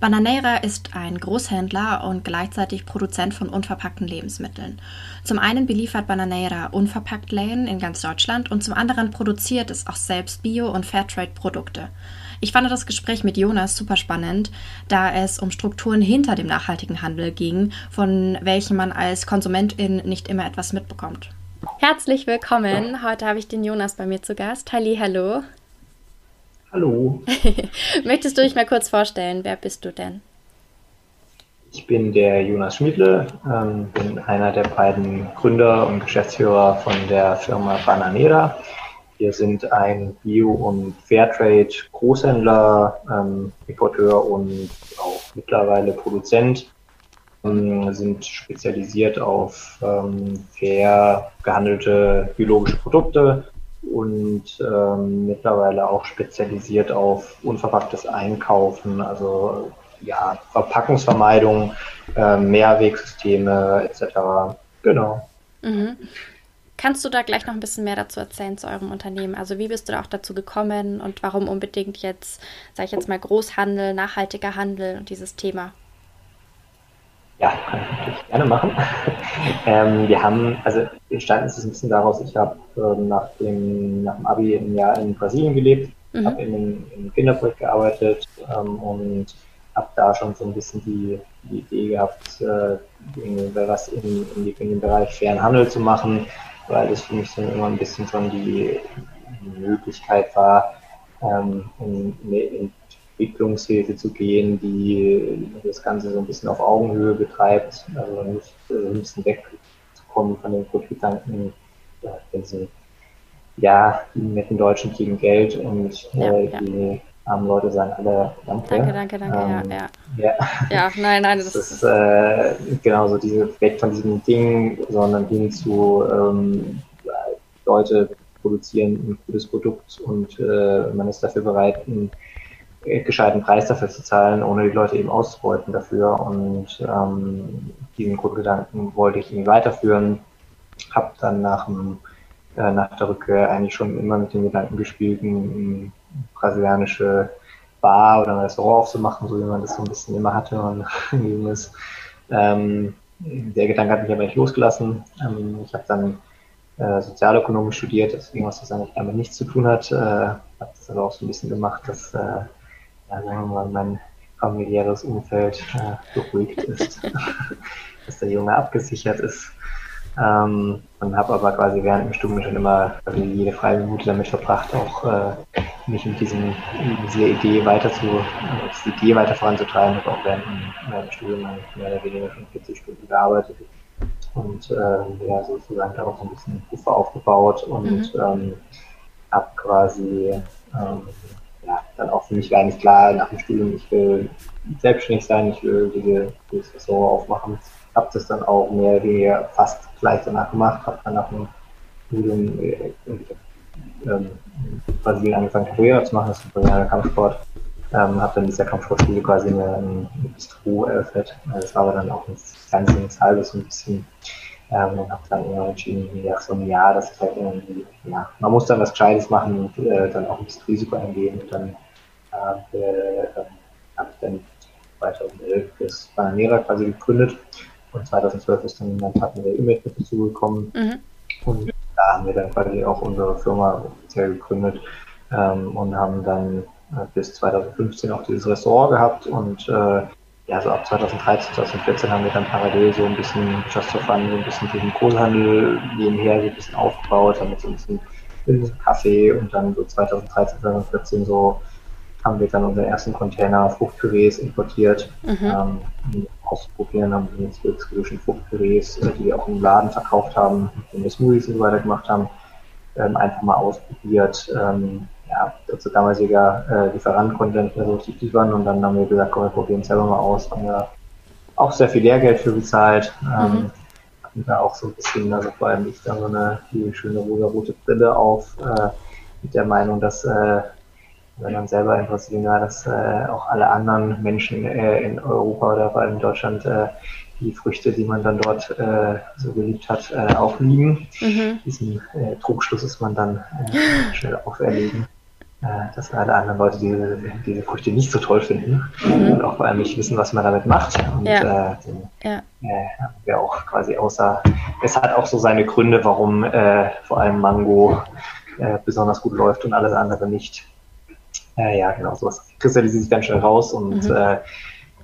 Bananeira ist ein Großhändler und gleichzeitig Produzent von unverpackten Lebensmitteln. Zum einen beliefert Bananeira unverpackt Läden in ganz Deutschland und zum anderen produziert es auch selbst Bio- und Fairtrade-Produkte. Ich fand das Gespräch mit Jonas super spannend, da es um Strukturen hinter dem nachhaltigen Handel ging, von welchen man als Konsumentin nicht immer etwas mitbekommt. Herzlich willkommen. Heute habe ich den Jonas bei mir zu Gast. Halli, hallo. Hallo. Möchtest du dich mal kurz vorstellen? Wer bist du denn? Ich bin der Jonas Schmiedle, ähm, bin einer der beiden Gründer und Geschäftsführer von der Firma Bananera. Wir sind ein Bio- und Fairtrade-Großhändler, ähm, Importeur und auch mittlerweile Produzent. Ähm, sind spezialisiert auf ähm, fair gehandelte biologische Produkte und ähm, mittlerweile auch spezialisiert auf unverpacktes Einkaufen, also ja, Verpackungsvermeidung, äh, Mehrwegsysteme etc. Genau. Mhm. Kannst du da gleich noch ein bisschen mehr dazu erzählen zu eurem Unternehmen? Also wie bist du da auch dazu gekommen und warum unbedingt jetzt, sage ich jetzt mal, Großhandel, nachhaltiger Handel und dieses Thema? Ja, kann ich natürlich gerne machen. ähm, wir haben, also entstanden ist es ein bisschen daraus, ich habe ähm, nach, dem, nach dem Abi ein Jahr in Brasilien gelebt, mhm. habe in einem Kinderprojekt gearbeitet ähm, und habe da schon so ein bisschen die, die Idee gehabt, äh, was in, in, die, in, den Bereich fairen Handel zu machen, weil das für mich so immer ein bisschen schon die Möglichkeit war, ähm, in, in Entwicklungshilfe zu gehen, die das Ganze so ein bisschen auf Augenhöhe betreibt, also nicht äh, ein bisschen wegzukommen von den Grundgedanken, ja, diesen, ja, die netten Deutschen kriegen Geld und ja, äh, ja. die armen Leute sagen alle Danke. Danke, danke, danke, ähm, ja, ja. Ja, nein, nein, das, das ist äh, genau so diese weg von diesem Ding, sondern hin zu ähm, Leute produzieren ein gutes Produkt und äh, man ist dafür bereit, ein gescheiten Preis dafür zu zahlen, ohne die Leute eben auszubeuten dafür. Und ähm, diesen Grundgedanken wollte ich irgendwie weiterführen. Habe dann nach, dem, äh, nach der Rückkehr eigentlich schon immer mit dem Gedanken gespielt, eine brasilianische Bar oder ein Restaurant aufzumachen, so wie man das so ein bisschen immer hatte, wenn man jung ist. Ähm, der Gedanke hat mich aber nicht losgelassen. Ähm, ich habe dann äh, Sozialökonomik studiert, das irgendwas, was eigentlich damit nichts zu tun hat. Äh, habe das aber auch so ein bisschen gemacht, dass äh, ja, sagen wir mal, mein familiäres Umfeld äh, beruhigt ist, dass der Junge abgesichert ist. Ähm, und habe aber quasi während dem Studium schon immer jede freie Minute damit verbracht, auch äh, mich mit, diesem, mit dieser Idee weiter zu, äh, die Idee weiter voranzutreiben. Ich habe auch während, während dem Studium mehr oder weniger schon 40 Stunden gearbeitet und äh, ja, sozusagen darauf so ein bisschen Puffer aufgebaut und mhm. ähm, habe quasi ähm, ja, dann auch für mich war nicht klar nach dem Studium, ich will selbstständig sein, ich will diese, dieses Restaurant aufmachen. Habe das dann auch mehr oder weniger fast gleich danach gemacht, habe dann nach dem Studium äh, ähm, Brasilien angefangen, Capoeira zu machen, das ist ein brasilianer Kampfsport. Ähm, habe dann dieser Kampfsportschule quasi eine, eine Bistro eröffnet. Das war aber dann auch ein ganz, ganz halbes, ein bisschen ähm, und habe dann immer entschieden, nach so einem Jahr, dass ich halt irgendwie, ja, man muss dann was Gescheites machen und äh, dann auch ein bisschen Risiko eingehen. Und dann äh, äh, habe ich dann 2011 das Bananera quasi gegründet und 2012 ist dann mein Partner der Image mit dazugekommen. Mhm. Und da haben wir dann quasi auch unsere Firma offiziell gegründet ähm, und haben dann äh, bis 2015 auch dieses Restaurant gehabt und äh, ja, so ab 2013, 2014 haben wir dann parallel so ein bisschen Just for Fun, so ein bisschen den Kohlhandel nebenher so ein bisschen aufgebaut, haben wir so ein bisschen Kaffee und dann so 2013, 2014 so haben wir dann unseren ersten Container Fruchtpürees importiert, mhm. ähm, um auszuprobieren, haben wir jetzt exklusiven Fruchtpürees, äh, die wir auch im Laden verkauft haben, wenn wir Smoothies und so weiter gemacht haben, ähm, einfach mal ausprobiert, ähm, ja, unser damaliger äh, Lieferant konnte nicht mehr so richtig liefern und dann haben wir gesagt, komm, wir probieren es selber mal aus. Haben wir auch sehr viel Lehrgeld für bezahlt. Ähm, mhm. Hatten da auch so ein bisschen, also vor allem ich, da so eine schöne rosa-rote Brille auf, äh, mit der Meinung, dass äh, wenn man selber in Brasilien war, dass äh, auch alle anderen Menschen äh, in Europa oder vor allem in Deutschland äh, die Früchte, die man dann dort äh, so geliebt hat, äh, auch lieben. Mhm. Diesen äh, Trugschluss ist man dann äh, schnell auferlegen, äh, dass alle anderen Leute diese, diese Früchte nicht so toll finden mhm. und auch vor allem nicht wissen, was man damit macht. Und ja. äh, den, ja. äh, haben wir auch quasi außer, es hat auch so seine Gründe, warum äh, vor allem Mango äh, besonders gut läuft und alles andere nicht. Äh, ja, genau, sowas kristallisiert sich dann schnell raus und mhm. äh,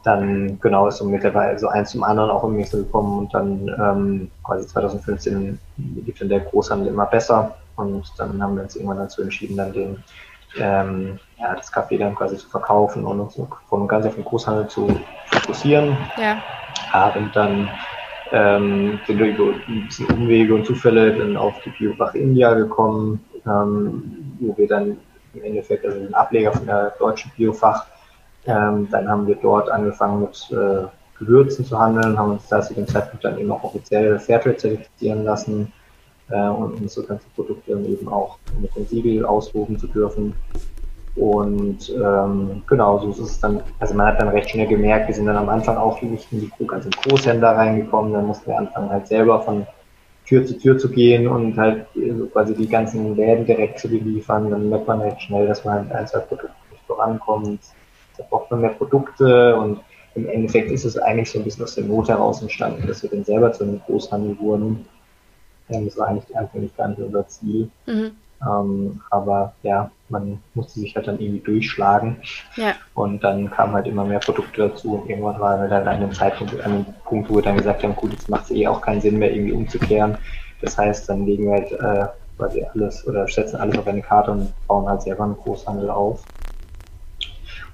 dann genau ist so mittlerweile so eins zum anderen auch irgendwie so gekommen und dann ähm, quasi 2015 lief dann der Großhandel immer besser und dann haben wir uns irgendwann dazu entschieden, dann den ähm, ja, das Café dann quasi zu verkaufen und uns vom ganz auf den Großhandel zu fokussieren. Ja. Haben dann ähm, sind über ein bisschen Umwege und Zufälle dann auf die Biofach India gekommen, ähm, wo wir dann im Endeffekt also den Ableger von der deutschen Biofach ähm, dann haben wir dort angefangen mit äh, Gewürzen zu handeln, haben uns da zu dem Zeitpunkt dann eben auch offiziell Fairtrade zertifizieren lassen äh, und unsere ganzen Produkte dann eben auch mit dem Siegel ausloben zu dürfen. Und ähm, genau, so ist es dann, also man hat dann recht schnell gemerkt, wir sind dann am Anfang auch nicht in die ganzen Großhändler reingekommen, dann mussten wir anfangen halt selber von Tür zu Tür zu gehen und halt so quasi die ganzen Läden direkt zu beliefern. Dann merkt man halt schnell, dass man halt ein, zwei Produkte nicht vorankommt da braucht man mehr Produkte und im Endeffekt ist es eigentlich so ein bisschen aus der Not heraus entstanden, dass wir dann selber zu einem Großhandel wurden. Das war eigentlich anfänglich gar nicht unser Ziel. Mhm. Ähm, aber ja, man musste sich halt dann irgendwie durchschlagen. Ja. Und dann kamen halt immer mehr Produkte dazu und irgendwann waren wir dann an einem Zeitpunkt, an einem Punkt, wo wir dann gesagt haben, gut, jetzt macht es eh auch keinen Sinn mehr, irgendwie umzukehren. Das heißt, dann legen wir halt äh, quasi alles oder setzen alles auf eine Karte und bauen halt selber einen Großhandel auf.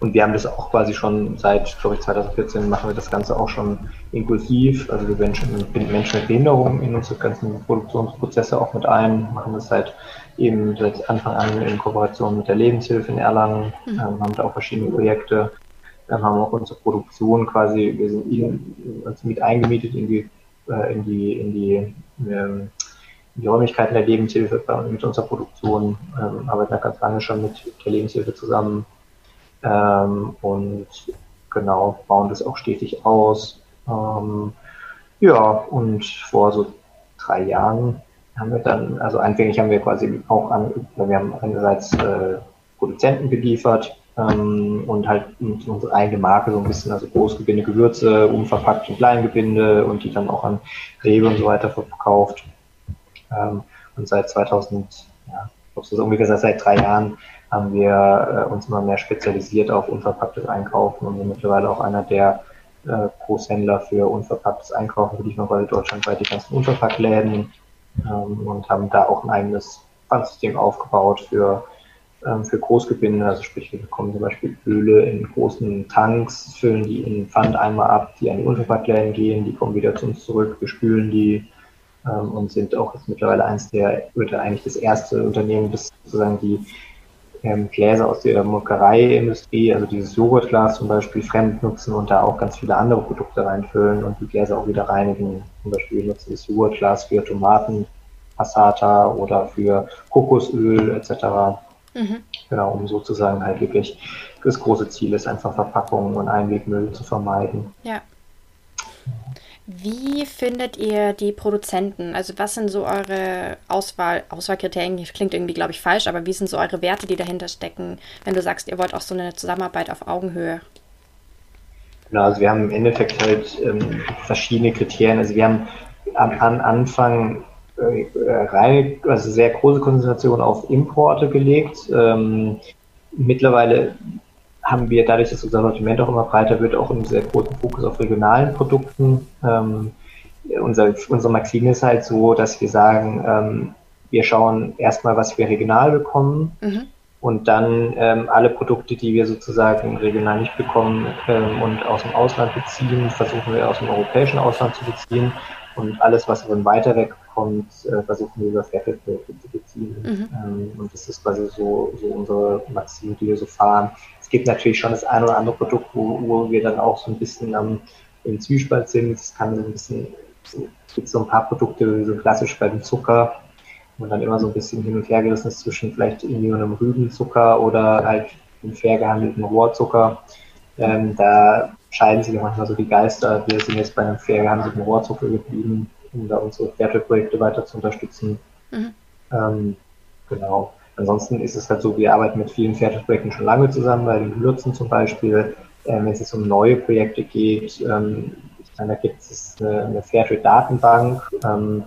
Und wir haben das auch quasi schon seit, glaube ich, 2014 machen wir das Ganze auch schon inklusiv. Also wir binden Menschen mit Behinderung in unsere ganzen Produktionsprozesse auch mit ein, machen das seit eben seit Anfang an in Kooperation mit der Lebenshilfe in Erlangen, mhm. ähm, haben da auch verschiedene Projekte, ähm, haben auch unsere Produktion quasi, wir sind in, uns mit eingemietet in die, äh, in die, in die, ähm, die Räumlichkeiten der Lebenshilfe mit unserer Produktion, ähm, arbeiten da ganz lange schon mit der Lebenshilfe zusammen ähm, und genau, bauen das auch stetig aus. Ähm, ja, und vor so drei Jahren haben wir dann, also anfänglich haben wir quasi auch an, wir haben einerseits äh, Produzenten geliefert ähm, und halt unsere eigene Marke so ein bisschen, also Großgebinde, Gewürze, unverpackt in Kleingebinde und die dann auch an Rewe und so weiter verkauft. Ähm, und seit 2000, ja, ich glaube, so ungefähr seit drei Jahren haben wir äh, uns immer mehr spezialisiert auf unverpacktes Einkaufen und sind mittlerweile auch einer der äh, Großhändler für unverpacktes Einkaufen, die man quasi deutschlandweit die ganzen Unverpacktläden ähm, und haben da auch ein eigenes Pfandsystem aufgebaut für, ähm, für Großgebinde. Also sprich, wir bekommen zum Beispiel Öle in großen Tanks, füllen die in Pfand einmal ab, die an die Unverpacktläden gehen, die kommen wieder zu uns zurück, wir spülen die ähm, und sind auch jetzt mittlerweile eins der, oder eigentlich das erste Unternehmen, das sozusagen die ähm, Gläser aus der Molkereiindustrie, also dieses Joghurtglas zum Beispiel, fremd nutzen und da auch ganz viele andere Produkte reinfüllen und die Gläser auch wieder reinigen. Zum Beispiel nutzen das Joghurtglas für Tomaten, Passata oder für Kokosöl etc. Mhm. Genau, um sozusagen halt wirklich das große Ziel ist, einfach Verpackungen und Einwegmüll zu vermeiden. Ja. Wie findet ihr die Produzenten? Also was sind so eure Auswahl, Auswahlkriterien? Klingt irgendwie, glaube ich, falsch, aber wie sind so eure Werte, die dahinter stecken, wenn du sagst, ihr wollt auch so eine Zusammenarbeit auf Augenhöhe? Genau, also wir haben im Endeffekt halt ähm, verschiedene Kriterien. Also wir haben am, am Anfang äh, rein, also sehr große Konzentration auf Importe gelegt. Ähm, mittlerweile haben wir dadurch, dass unser Sortiment auch immer breiter wird, auch einen sehr großen Fokus auf regionalen Produkten. Ähm, unser, unsere Maxime ist halt so, dass wir sagen, ähm, wir schauen erstmal, was wir regional bekommen mhm. und dann ähm, alle Produkte, die wir sozusagen regional nicht bekommen ähm, und aus dem Ausland beziehen, versuchen wir aus dem europäischen Ausland zu beziehen und alles, was von weiter weg kommt, äh, versuchen wir über Fairtrade-Produkte zu beziehen. Mhm. Ähm, und das ist quasi so, so unsere Maxime, die wir so fahren gibt natürlich schon das ein oder andere Produkt, wo, wo wir dann auch so ein bisschen am, im Zwiespalt sind. Es kann so ein bisschen, gibt so ein paar Produkte, so klassisch bei dem Zucker, wo dann immer so ein bisschen hin und her gerissen ist zwischen vielleicht irgendwie einem Rübenzucker oder halt den fair gehandelten Rohrzucker. Ähm, da scheiden sich manchmal so die Geister. Wir sind jetzt bei einem fair gehandelten Rohrzucker geblieben, um da unsere Fairtrade-Projekte weiter zu unterstützen. Mhm. Ähm, genau. Ansonsten ist es halt so, wir arbeiten mit vielen Fairtrade-Projekten schon lange zusammen, bei den Lürzen zum Beispiel. Ähm, wenn es jetzt um neue Projekte geht, ähm, da gibt es eine, eine Fairtrade-Datenbank, ähm,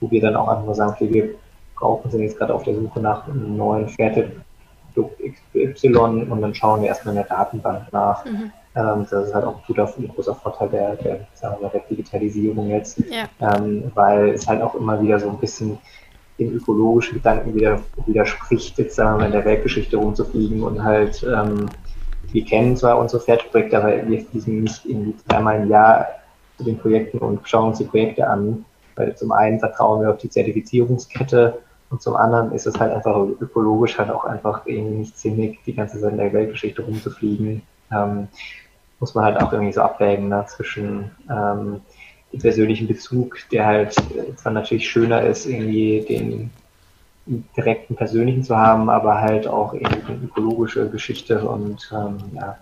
wo wir dann auch einfach mal sagen, okay, wir brauchen, sind jetzt gerade auf der Suche nach einem neuen Fairtrade-Produkt XY und dann schauen wir erstmal in der Datenbank nach. Mhm. Ähm, das ist halt auch ein, guter, ein großer Vorteil der, der, sagen wir mal, der Digitalisierung jetzt, ja. ähm, weil es halt auch immer wieder so ein bisschen den ökologischen Gedanken wieder widerspricht, jetzt sagen wir mal in der Weltgeschichte rumzufliegen und halt ähm, wir kennen zwar unsere Fairtrade-Projekte, aber wir fliegen nicht irgendwie zweimal im Jahr zu den Projekten und schauen uns die Projekte an, weil zum einen vertrauen wir auf die Zertifizierungskette und zum anderen ist es halt einfach ökologisch halt auch einfach irgendwie nicht sinnig, die ganze Zeit in der Weltgeschichte rumzufliegen. Ähm, muss man halt auch irgendwie so abwägen ne, zwischen ähm, dem persönlichen Bezug, der halt zwar natürlich schöner ist, irgendwie den direkten persönlichen zu haben, aber halt auch irgendwie eine ökologische Geschichte und ähm, ja,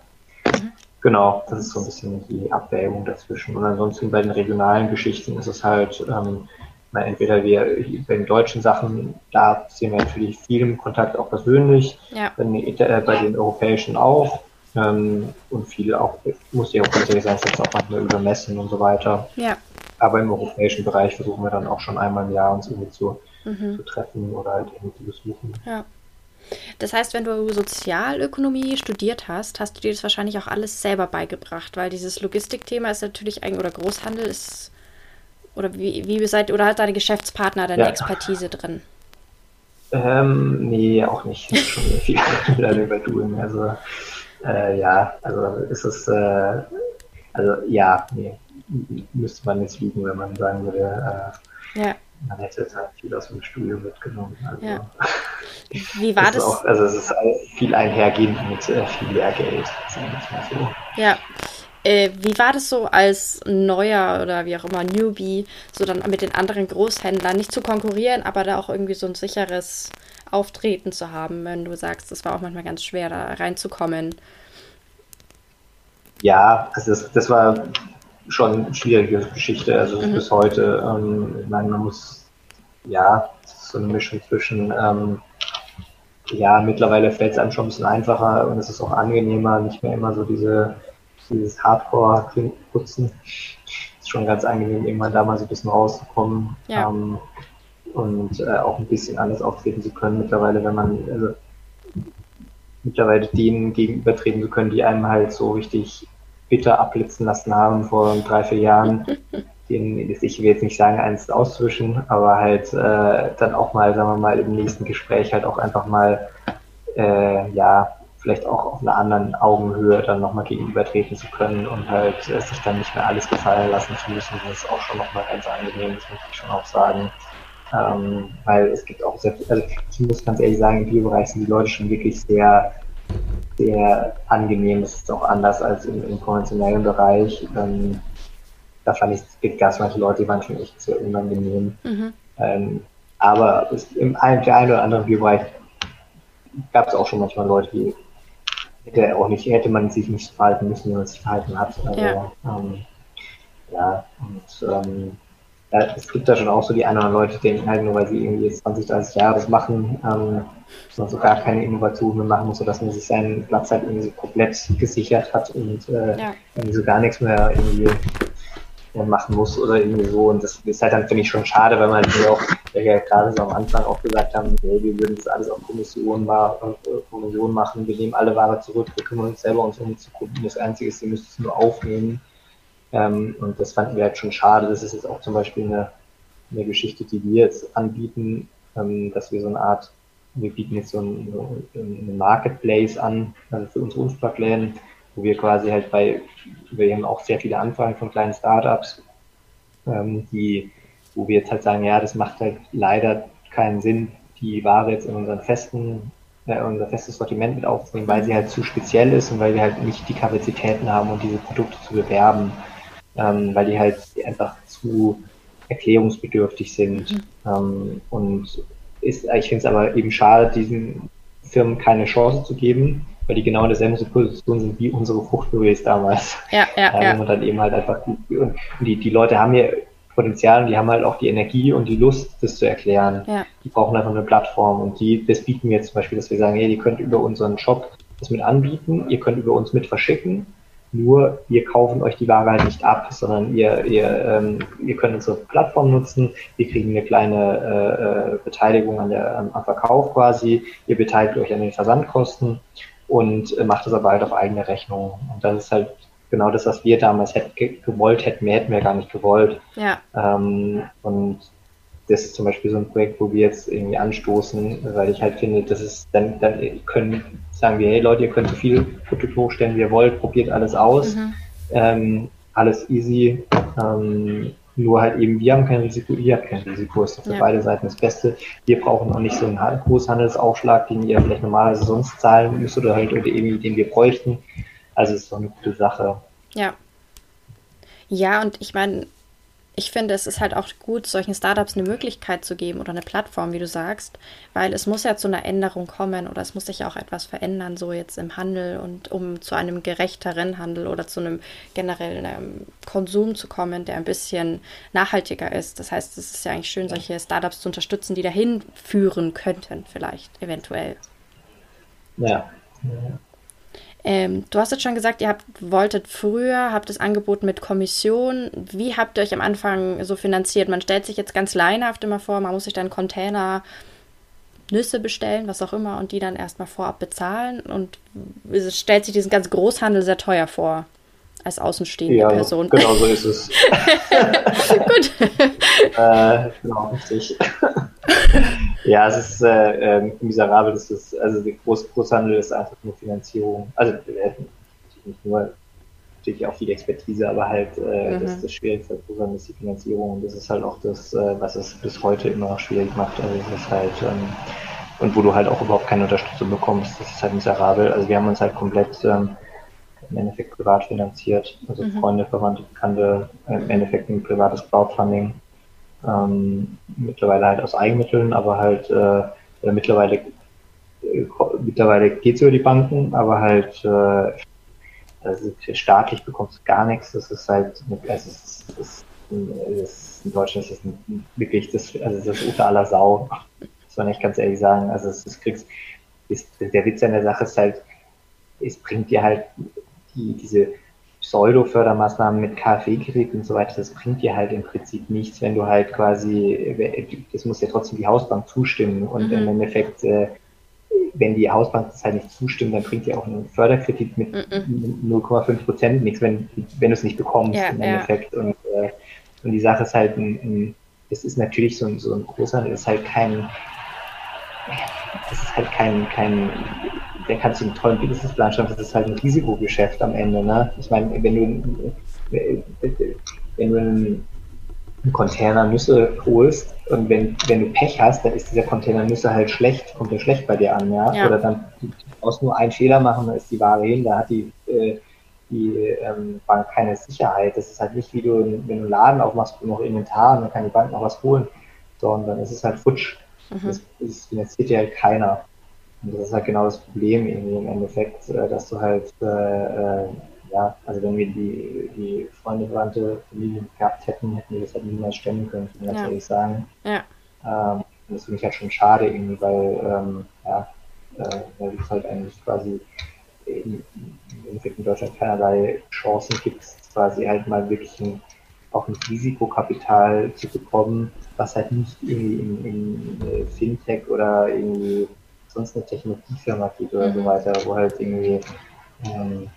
genau, das ist so ein bisschen die Abwägung dazwischen. Und ansonsten bei den regionalen Geschichten ist es halt, ähm, entweder wir bei den deutschen Sachen, da sehen wir natürlich viel im Kontakt auch persönlich, ja. bei, den, äh, bei den europäischen auch. Ähm, und viel auch, muss ja auch tatsächlich sein, jetzt auch manchmal über Messen und so weiter. Ja. Aber im europäischen Bereich versuchen wir dann auch schon einmal im Jahr uns irgendwie zu mhm. zu treffen oder halt irgendwie zu besuchen. Ja. Das heißt, wenn du Sozialökonomie studiert hast, hast du dir das wahrscheinlich auch alles selber beigebracht, weil dieses Logistikthema ist natürlich eigentlich, oder Großhandel ist, oder wie, wie seid, oder hat deine Geschäftspartner deine ja. Expertise drin? Ähm, nee, auch nicht. Schon viel leider über Doing. Also, äh, ja, also ist es, äh, also ja, nee, müsste man jetzt lügen, wenn man sagen würde, äh, ja man hätte jetzt halt viel aus dem Studio mitgenommen. Also, ja. Wie war das? Auch, also es ist viel einhergehend mit äh, viel Lehrgeld, so. Ja. Äh, wie war das so als neuer oder wie auch immer Newbie, so dann mit den anderen Großhändlern nicht zu konkurrieren, aber da auch irgendwie so ein sicheres Auftreten zu haben, wenn du sagst, das war auch manchmal ganz schwer, da reinzukommen? Ja, also das, das war schon eine schwierige Geschichte, also mhm. bis heute. Ähm, ich meine, man muss, ja, so eine Mischung zwischen, ähm, ja, mittlerweile fällt es einem schon ein bisschen einfacher und es ist auch angenehmer, nicht mehr immer so diese, dieses Hardcore-Putzen. Ist schon ganz angenehm, irgendwann da mal so ein bisschen rauszukommen. Ja. Ähm, und äh, auch ein bisschen anders auftreten zu können mittlerweile, wenn man, also mittlerweile denen gegenübertreten zu können, die einem halt so richtig bitter abblitzen lassen haben vor drei, vier Jahren. Den, ich will jetzt nicht sagen, eins auszuwischen, aber halt äh, dann auch mal, sagen wir mal, im nächsten Gespräch halt auch einfach mal, äh, ja, vielleicht auch auf einer anderen Augenhöhe dann nochmal gegenübertreten zu können und halt äh, sich dann nicht mehr alles gefallen lassen zu müssen. Das ist auch schon nochmal ganz angenehm, das muss ich schon auch sagen. Ähm, weil es gibt auch sehr, also ich muss ganz ehrlich sagen, im Biobereich sind die Leute schon wirklich sehr sehr angenehm. Das ist auch anders als im, im konventionellen Bereich. Ähm, da fand ich, es gibt ganz manche Leute, die waren schon echt sehr unangenehm. Mhm. Ähm, aber es, im einen, der einen oder anderen Bierbereich gab es auch schon manchmal Leute, die hätte auch nicht, hätte man sich nicht verhalten müssen, wie man sich verhalten hat. Also, ja. Ähm, ja, und ähm, ja, es gibt da schon auch so die anderen Leute, die denken halt nur, weil sie irgendwie jetzt 20, 30 Jahre das machen, ähm, dass man so gar keine Innovation mehr machen muss, sodass man sich seinen Platz halt irgendwie so komplett gesichert hat und äh, ja. irgendwie so gar nichts mehr irgendwie äh, machen muss oder irgendwie so. Und das ist halt dann, finde ich, schon schade, weil man halt auch, ja, ja gerade so am Anfang auch gesagt haben, hey, wir würden das alles auf Kommission, Kommission machen, wir nehmen alle Ware zurück, wir kümmern uns selber uns um die Kunden. Das Einzige ist, sie müssen es nur aufnehmen ähm, und das fanden wir halt schon schade. Das ist jetzt auch zum Beispiel eine, eine Geschichte, die wir jetzt anbieten, ähm, dass wir so eine Art, wir bieten jetzt so einen, so einen Marketplace an, also für unsere Unfallpläne, wo wir quasi halt bei, wir haben auch sehr viele Anfragen von kleinen Startups, ähm, die, wo wir jetzt halt sagen, ja, das macht halt leider keinen Sinn, die Ware jetzt in unseren festen äh, unser festes Sortiment mit aufzunehmen, weil sie halt zu speziell ist und weil wir halt nicht die Kapazitäten haben, um diese Produkte zu bewerben ähm, weil die halt einfach zu erklärungsbedürftig sind. Mhm. Ähm, und ist, ich finde es aber eben schade, diesen Firmen keine Chance zu geben, weil die genau in derselben Position sind wie unsere Fruchtbüros damals. Ja, ja, ja. Und dann eben halt einfach, und die, die Leute haben ja Potenzial und die haben halt auch die Energie und die Lust, das zu erklären. Ja. Die brauchen einfach eine Plattform und die, das bieten wir zum Beispiel, dass wir sagen, hey, ihr könnt über unseren Shop das mit anbieten, ihr könnt über uns mit verschicken, nur wir kaufen euch die Ware halt nicht ab, sondern ihr, ihr, ähm, ihr könnt unsere Plattform nutzen, wir kriegen eine kleine äh, äh Beteiligung an der, am Verkauf quasi, ihr beteiligt euch an den Versandkosten und äh, macht das aber halt auf eigene Rechnung. Und das ist halt genau das, was wir damals hätt, gewollt hätten, mehr hätten wir gar nicht gewollt. Ja. Ähm, und das ist zum Beispiel so ein Projekt, wo wir jetzt irgendwie anstoßen, weil ich halt finde, das ist, dann, dann können, sagen wir, hey Leute, ihr könnt so viel Produkt hochstellen, wie ihr wollt, probiert alles aus, mhm. ähm, alles easy, ähm, nur halt eben, wir haben kein Risiko, ihr habt kein Risiko, ist doch für ja. beide Seiten das Beste. Wir brauchen auch nicht so einen Großhandelsaufschlag, den ihr vielleicht normalerweise sonst zahlen müsst oder halt oder irgendwie den wir bräuchten. Also ist doch eine gute Sache. Ja. Ja, und ich meine, ich finde, es ist halt auch gut, solchen Startups eine Möglichkeit zu geben oder eine Plattform, wie du sagst, weil es muss ja zu einer Änderung kommen oder es muss sich auch etwas verändern, so jetzt im Handel und um zu einem gerechteren Handel oder zu einem generellen ähm, Konsum zu kommen, der ein bisschen nachhaltiger ist. Das heißt, es ist ja eigentlich schön, solche Startups zu unterstützen, die dahin führen könnten, vielleicht, eventuell. Ja. ja. Ähm, du hast jetzt schon gesagt, ihr habt, wolltet früher, habt es angeboten mit Kommission. Wie habt ihr euch am Anfang so finanziert? Man stellt sich jetzt ganz leinhaft immer vor, man muss sich dann Container, Nüsse bestellen, was auch immer, und die dann erstmal vorab bezahlen. Und es stellt sich diesen ganzen Großhandel sehr teuer vor als außenstehende ja, Person. Genau so ist es. Gut. äh, genau, richtig. ja, es ist äh, äh, miserabel. Das ist, also der Groß Großhandel ist einfach nur Finanzierung. Also äh, nicht nur natürlich auch viel Expertise, aber halt äh, mhm. das, das Schwierigste Großhandel ist die Finanzierung und das ist halt auch das, äh, was es bis heute immer noch schwierig macht. Also es ist halt ähm, und wo du halt auch überhaupt keine Unterstützung bekommst, das ist halt miserabel. Also wir haben uns halt komplett ähm, im Endeffekt privat finanziert. Also mhm. Freunde, Verwandte, Bekannte, im Endeffekt ein privates Crowdfunding. Ähm, mittlerweile halt aus Eigenmitteln, aber halt äh, mittlerweile äh, mittlerweile geht's über die Banken, aber halt äh, also staatlich bekommst du gar nichts. Das ist halt, also es ist, es ist, in Deutschland ist das wirklich das, also das ist unter aller Sau. Das soll ich ganz ehrlich sagen. Also es, es kriegst, ist, der Witz an der Sache ist halt, es bringt dir halt die, diese Pseudo-Fördermaßnahmen mit KfW-Kredit und so weiter, das bringt dir halt im Prinzip nichts, wenn du halt quasi, das muss ja trotzdem die Hausbank zustimmen und mhm. im Endeffekt, äh, wenn die Hausbank das halt nicht zustimmt, dann bringt dir auch ein Förderkredit mit mhm. 0,5 Prozent nichts, wenn, wenn du es nicht bekommst ja, im Endeffekt. Ja. Und, äh, und die Sache ist halt, ein, ein, das ist natürlich so ein, so ein großer, das ist halt kein, das ist halt kein, kein dann kannst du einen tollen Businessplan schreiben, das ist halt ein Risikogeschäft am Ende. Ne? Ich meine, wenn du, wenn du einen Container Nüsse holst und wenn, wenn du Pech hast, dann ist dieser Container Nüsse halt schlecht, kommt der schlecht bei dir an, ja. ja. Oder dann du brauchst nur einen Fehler machen, dann ist die Ware hin, da hat die, äh, die ähm, Bank keine Sicherheit. Das ist halt nicht wie du, wenn du einen Laden aufmachst, du noch Inventar und dann kann die Bank noch was holen, sondern es ist halt futsch. Mhm. Das, das finanziert dir halt keiner. Und das ist halt genau das Problem irgendwie im Endeffekt, äh, dass du halt, äh, äh, ja, also wenn wir die, die Freunde, Verwandte, Familie gehabt hätten, hätten wir das halt niemals stemmen können, muss ich ja. ehrlich sagen. Ja. Ähm, und das finde ich halt schon schade irgendwie, weil, ähm, ja, äh, weil es halt eigentlich quasi im Endeffekt in Deutschland keinerlei Chancen gibt, quasi halt mal wirklich ein, auch ein Risikokapital zu bekommen, was halt nicht irgendwie in, in, in Fintech oder irgendwie sonst eine Technologiefirma geht oder mhm. so weiter, wo halt irgendwie, ähm,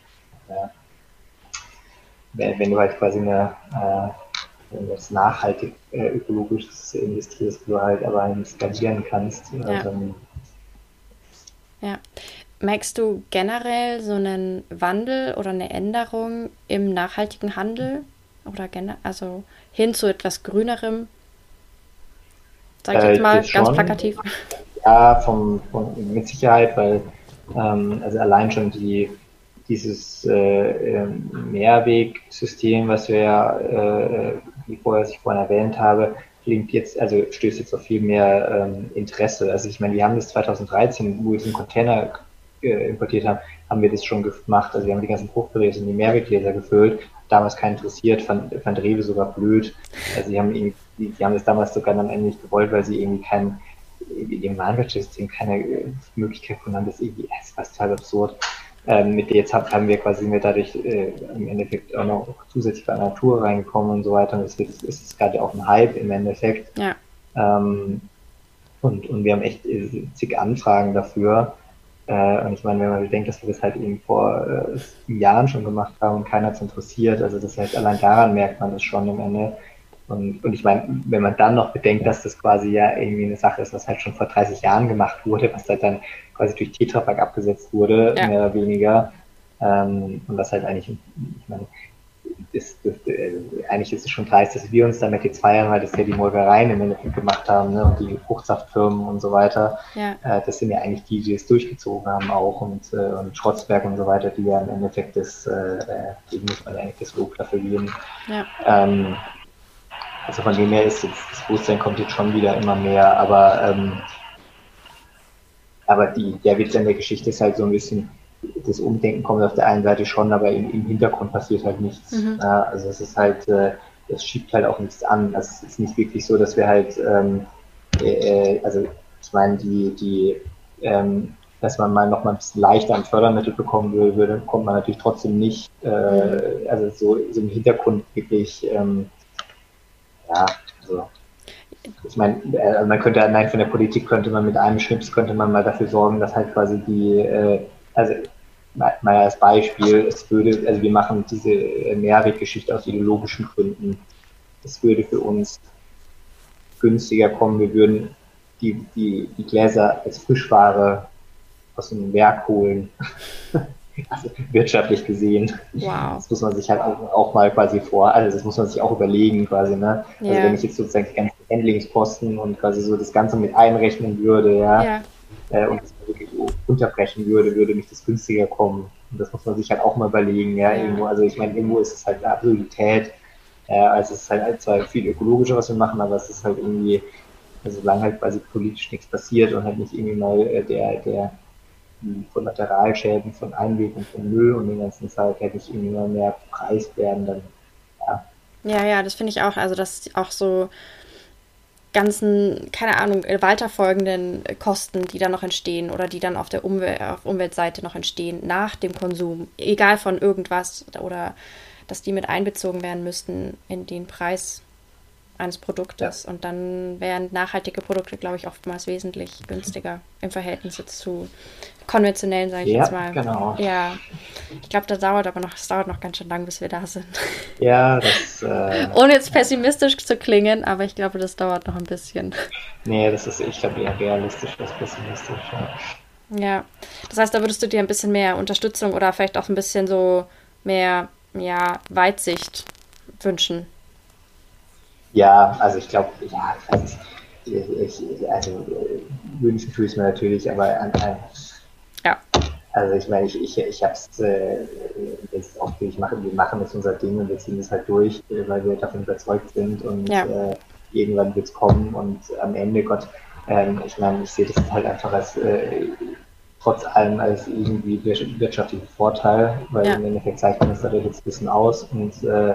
ja, wenn, wenn, du halt quasi eine, äh, wenn das nachhaltig äh, ökologisch investierst, wo du halt aber nicht skalieren kannst, äh, ja. dann ja. Merkst du generell so einen Wandel oder eine Änderung im nachhaltigen Handel? Oder also hin zu etwas Grünerem? Sag ich jetzt äh, mal ganz plakativ. Ja, vom, vom, mit Sicherheit, weil ähm, also allein schon die, dieses äh, ähm, Mehrwegsystem, was wir ja, äh, wie vorher ich vorhin erwähnt habe, klingt jetzt, also stößt jetzt auf viel mehr ähm, Interesse. Also ich meine, die haben das 2013, wo es einen Container äh, importiert haben, haben wir das schon gemacht. Also wir haben die ganzen Fruchtgeräte in die Mehrweggläser gefüllt. Damals keinen interessiert, fand, fand Rewe sogar blöd. Also die haben, die, die haben das damals sogar dann eigentlich gewollt, weil sie irgendwie kein, im Warenwirtschaftssystem keine äh, Möglichkeit gefunden haben, das irgendwie, das war total absurd. Ähm, mit jetzt haben wir quasi wir dadurch äh, im Endeffekt auch noch zusätzlich bei Natur reingekommen und so weiter. Und es ist, ist gerade auch ein Hype im Endeffekt. Ja. Ähm, und, und wir haben echt äh, zig Anfragen dafür. Äh, und ich meine, wenn man bedenkt, dass wir das halt eben vor äh, Jahren schon gemacht haben und keiner es interessiert, also das heißt, allein daran merkt man das schon im Ende. Und, und ich meine, wenn man dann noch bedenkt, dass das quasi ja irgendwie eine Sache ist, was halt schon vor 30 Jahren gemacht wurde, was halt dann quasi durch Tetra Pak abgesetzt wurde, ja. mehr oder weniger. Ähm, und das halt eigentlich, ich meine, ist, das, äh, eigentlich ist es schon dreist, dass wir uns damit jetzt feiern, weil das ja die Molkereien im Endeffekt gemacht haben ne, und die Fruchtsaftfirmen und so weiter. Ja. Äh, das sind ja eigentlich die, die es durchgezogen haben auch und, äh, und Schrotzberg und so weiter, die ja im Endeffekt das, äh, äh denen muss man eigentlich das Lob dafür geben. Ja. Ähm, also von dem her ist jetzt, das Bewusstsein kommt jetzt schon wieder immer mehr, aber ähm, aber die, der Witz an der Geschichte ist halt so ein bisschen, das Umdenken kommt auf der einen Seite schon, aber im, im Hintergrund passiert halt nichts. Mhm. Ja, also es ist halt, äh, es schiebt halt auch nichts an. Also es ist nicht wirklich so, dass wir halt, ähm, äh, also ich meine, die, die, ähm, dass man mal noch mal ein bisschen leichter ein Fördermittel bekommen würde, kommt man natürlich trotzdem nicht, äh, mhm. also so, so im Hintergrund wirklich, ähm, ja, also ich meine, äh, man könnte allein von der Politik könnte man mit einem Schnips könnte man mal dafür sorgen, dass halt quasi die, äh, also mal als Beispiel, es würde, also wir machen diese Mehrweggeschichte aus ideologischen Gründen. Es würde für uns günstiger kommen, wir würden die, die, die Gläser als Frischware aus dem Werk holen. also wirtschaftlich gesehen. Wow. Das muss man sich halt auch, auch, mal quasi vor, also das muss man sich auch überlegen quasi, ne? Also yeah. wenn ich jetzt sozusagen die ganzen Handlingskosten und quasi so das Ganze mit einrechnen würde, ja, yeah. äh, und das wirklich unterbrechen würde, würde mich das günstiger kommen. Und das muss man sich halt auch mal überlegen, ja, irgendwo, also ich meine, irgendwo ist es halt eine Absurdität, äh, also es ist halt zwar viel ökologischer, was wir machen, aber es ist halt irgendwie, also solange halt quasi politisch nichts passiert und halt nicht irgendwie mal äh, der, der die Kollateralschäden von Einweg und von Müll und den ganzen Zeit hätte ich immer mehr Preis werden, dann ja. Ja, ja, das finde ich auch. Also, dass auch so ganzen, keine Ahnung, weiterfolgenden Kosten, die dann noch entstehen oder die dann auf der Umwel auf Umweltseite noch entstehen nach dem Konsum, egal von irgendwas oder dass die mit einbezogen werden müssten in den Preis eines Produktes. Ja. Und dann wären nachhaltige Produkte, glaube ich, oftmals wesentlich günstiger im Verhältnis zu konventionellen, sage ich ja, jetzt mal. Genau. Ja, ich glaube, das dauert aber noch, das dauert noch ganz schön lang, bis wir da sind. Ja, das. Äh, Ohne jetzt pessimistisch zu klingen, aber ich glaube, das dauert noch ein bisschen. Nee, das ist, ich glaube, eher realistisch als pessimistisch. Ja. ja, das heißt, da würdest du dir ein bisschen mehr Unterstützung oder vielleicht auch ein bisschen so mehr ja, Weitsicht wünschen. Ja, also ich glaube, ja, also ich, also wünschen tue ich es mir natürlich, aber an, an, ja. Also ich meine, ich, ich, ich habe es äh, jetzt auch, ich mache, wir machen jetzt unser Ding und wir ziehen es halt durch, äh, weil wir davon überzeugt sind und ja. äh, irgendwann wird es kommen und am Ende, Gott, ähm, ich meine, ich sehe das halt einfach als äh, trotz allem als irgendwie wirtschaftlichen Vorteil, weil ja. im Endeffekt man es dadurch jetzt ein bisschen aus und äh,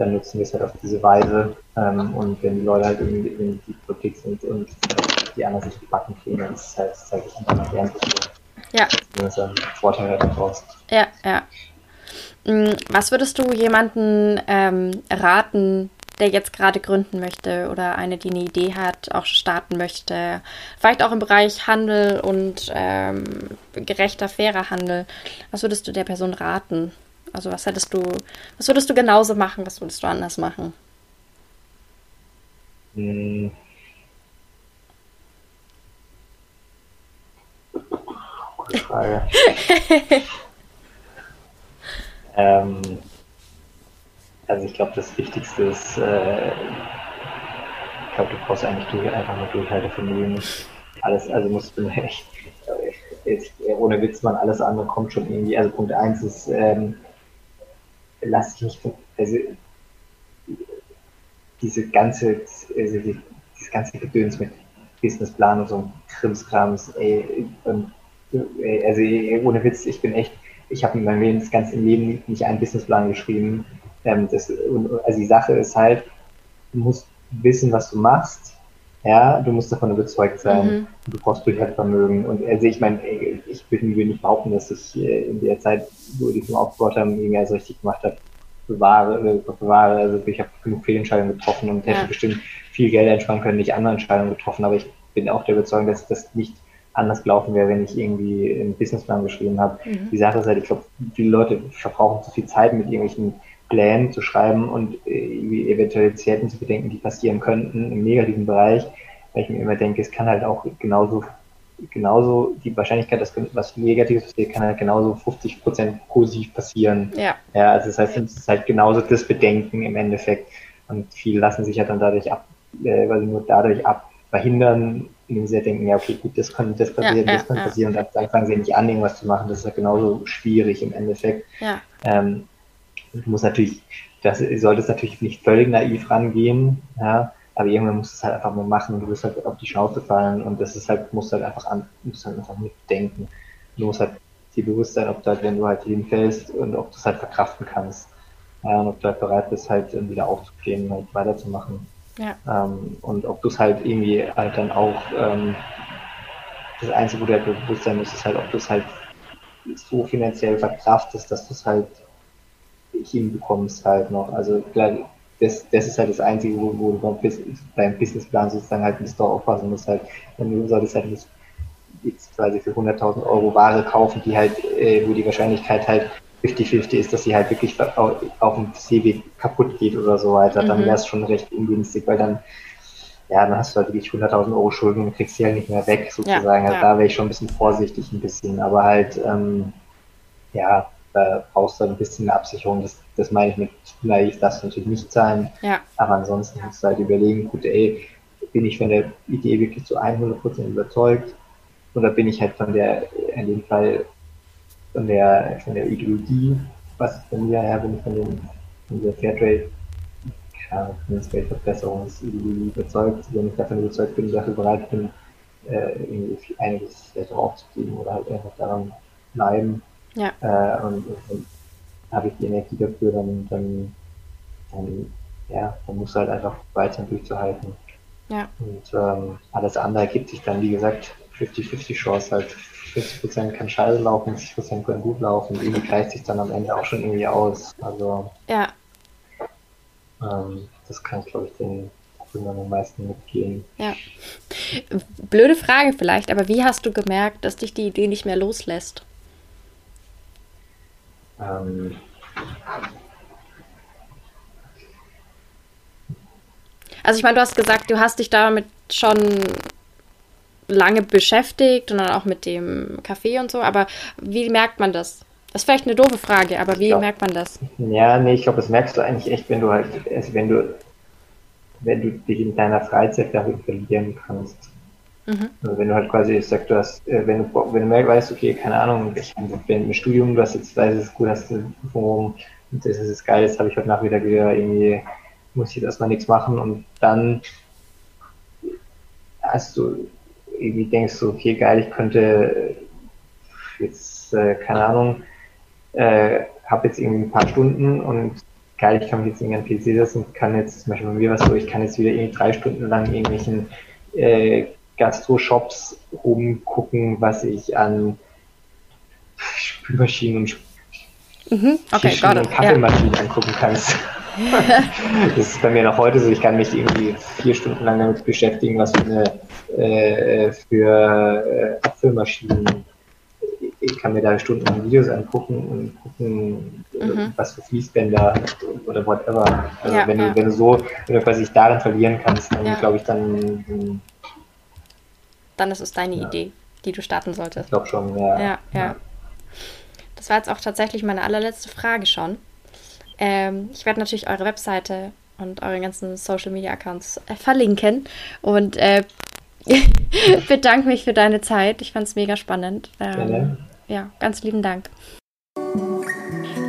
dann nutzen wir es halt auf diese Weise. Ähm, und wenn die Leute halt irgendwie in die Politik sind und die anderen sich die Backen kriegen, dann ist es halt, zeige ich einfach mal gern. Ja. Das ist ein Vorteil halt daraus. Ja, ja. Mm, was würdest du jemanden ähm, raten, der jetzt gerade gründen möchte oder eine, die eine Idee hat, auch starten möchte, vielleicht auch im Bereich Handel und ähm, gerechter, fairer Handel. Was würdest du der Person raten? Also was hättest du, was würdest du genauso machen, was würdest du anders machen? Hm. Gute Frage. ähm, also ich glaube, das Wichtigste ist, äh, ich glaube, du brauchst eigentlich durch, einfach nur Durchhaltevermögen. Alles, also musst du echt, jetzt, ohne Witz, man, alles andere kommt schon irgendwie. Also Punkt 1 ist, ähm, lasse ich nicht, also diese ganze, also die, dieses ganze Gedöns mit Businessplan und so Krimskrams, ey, und also ohne Witz, ich bin echt, ich habe in meinem ganze Leben nicht einen Businessplan geschrieben. Ähm, das, also die Sache ist halt, du musst wissen, was du machst. Ja, du musst davon überzeugt sein. Mhm. Du brauchst Durchhaltevermögen. Und also ich meine, ich will nicht behaupten, dass ich äh, in der Zeit, wo die Firma aufgebaut haben, irgendwie alles richtig gemacht habe. Bewahre, bewahre. Also ich habe genug Fehlentscheidungen getroffen und hätte ja. bestimmt viel Geld einsparen können, nicht andere Entscheidungen getroffen. Aber ich bin auch der Überzeugung, dass das nicht anders gelaufen wäre, wenn ich irgendwie einen Businessplan geschrieben habe. Mhm. Die Sache ist halt, ich glaube, viele Leute verbrauchen zu viel Zeit mit irgendwelchen Plänen zu schreiben und äh, Eventualitäten zu bedenken, die passieren könnten im negativen Bereich, weil ich mir immer denke, es kann halt auch genauso, genauso die Wahrscheinlichkeit, dass was Negatives passiert, kann halt genauso 50 Prozent positiv passieren. Ja. ja. Also das heißt, es ist halt genauso das Bedenken im Endeffekt. Und viele lassen sich ja dann dadurch ab, äh, weil sie nur dadurch ab verhindern, indem sie denken, ja, okay, gut, das könnte das passieren, ja, das ja, könnte ja. passieren, und dann fangen sie nicht an, irgendwas zu machen. Das ist ja genauso schwierig im Endeffekt. Ja. Ähm, Du musst natürlich, das solltest natürlich nicht völlig naiv rangehen, ja, aber irgendwann musst du es halt einfach mal machen und du wirst halt auf die Schnauze fallen und das ist halt, musst halt einfach an, musst halt einfach mitdenken. Du musst halt dir bewusst sein, ob du halt, wenn du halt hinfällst und ob du es halt verkraften kannst. Ja, und ob du halt bereit bist, halt wieder aufzustehen und halt weiterzumachen. Ja. Ähm, und ob du es halt irgendwie halt dann auch, ähm, das Einzige, wo du halt bewusst sein musst, ist halt, ob du es halt so finanziell verkraftest, dass du es halt hinbekommst halt noch. Also klar, das, das ist halt das Einzige, wo, wo du beim Businessplan sozusagen halt ein bisschen aufpassen musst. Halt, wenn du solltest halt nicht jetzt quasi für 100.000 Euro Ware kaufen, die halt, äh, wo die Wahrscheinlichkeit halt 50-50 ist, dass sie halt wirklich auf dem Seeweg kaputt geht oder so weiter, mhm. dann wäre es schon recht ungünstig, weil dann, ja, dann hast du halt wirklich 100.000 Euro Schulden und kriegst sie halt nicht mehr weg, sozusagen. Ja, also ja. da wäre ich schon ein bisschen vorsichtig, ein bisschen, aber halt, ähm, ja, da brauchst du ein bisschen eine Absicherung. Das, das meine ich mit naiv, das natürlich nicht sein. Ja. Aber ansonsten musst du halt überlegen, gut, ey, bin ich von der Idee wirklich zu 100% überzeugt? Oder bin ich halt von der, in dem Fall, von der, von der Ideologie, was ich von mir her bin, von, dem, von der Fairtrade, ja, Weltverbesserungsideologie überzeugt, wenn ich davon überzeugt bin, dafür bereit bin, äh, irgendwie einiges vielleicht aufzugeben oder halt einfach daran bleiben, ja. Äh, und, und, habe ich die Energie dafür, dann, dann, dann, ja, dann muss halt einfach weiter durchzuhalten. Ja. Und ähm, alles andere ergibt sich dann, wie gesagt, 50-50 Chance halt. 50% kann scheiße laufen, 50% können gut laufen. Und irgendwie gleicht sich dann am Ende auch schon irgendwie aus. Also, ja. Ähm, das kann, glaube ich, den Gründern am meisten mitgehen. Ja. Blöde Frage vielleicht, aber wie hast du gemerkt, dass dich die Idee nicht mehr loslässt? Ähm, also ich meine, du hast gesagt, du hast dich damit schon lange beschäftigt und dann auch mit dem Kaffee und so, aber wie merkt man das? Das ist vielleicht eine doofe Frage, aber wie glaub, merkt man das? Ja, nee, ich glaube, das merkst du eigentlich echt, wenn du halt, also wenn du, wenn du dich in deiner Freizeit damit verlieren kannst. Mhm. Also wenn du halt quasi sagst, du hast, äh, wenn du, wenn du mehr weißt, okay, keine Ahnung, ich bin im Studium, du hast jetzt, weißt es gut, hast du und das ist geil, jetzt habe ich heute Nachmittag wieder irgendwie, muss ich jetzt erstmal nichts machen und dann hast du irgendwie denkst du, okay, geil, ich könnte jetzt, äh, keine Ahnung, äh, habe jetzt irgendwie ein paar Stunden und geil, ich kann mich jetzt irgendwie an PC setzen und kann jetzt, zum Beispiel bei mir was so, ich kann jetzt wieder irgendwie drei Stunden lang irgendwelchen äh, Gastro-Shops rumgucken, was ich an Spülmaschinen und mhm. okay, und Kaffeemaschinen ja. angucken kann. das ist bei mir noch heute so, ich kann mich irgendwie vier Stunden lang damit beschäftigen, was für eine äh, für äh, Abfüllmaschinen ich kann mir da Stunden Videos angucken und gucken, mhm. was für Fließbänder oder whatever. Also ja, wenn, ja. Du, wenn du so, wenn du quasi dich darin verlieren kannst, dann glaube ich, dann, dann ist es deine ja. Idee, die du starten solltest. Ich glaube schon, ja. ja. Ja, Das war jetzt auch tatsächlich meine allerletzte Frage schon. Ähm, ich werde natürlich eure Webseite und eure ganzen Social Media Accounts äh, verlinken und äh, bedanke mich für deine Zeit. Ich fand es mega spannend. Ähm, ja, ganz lieben Dank.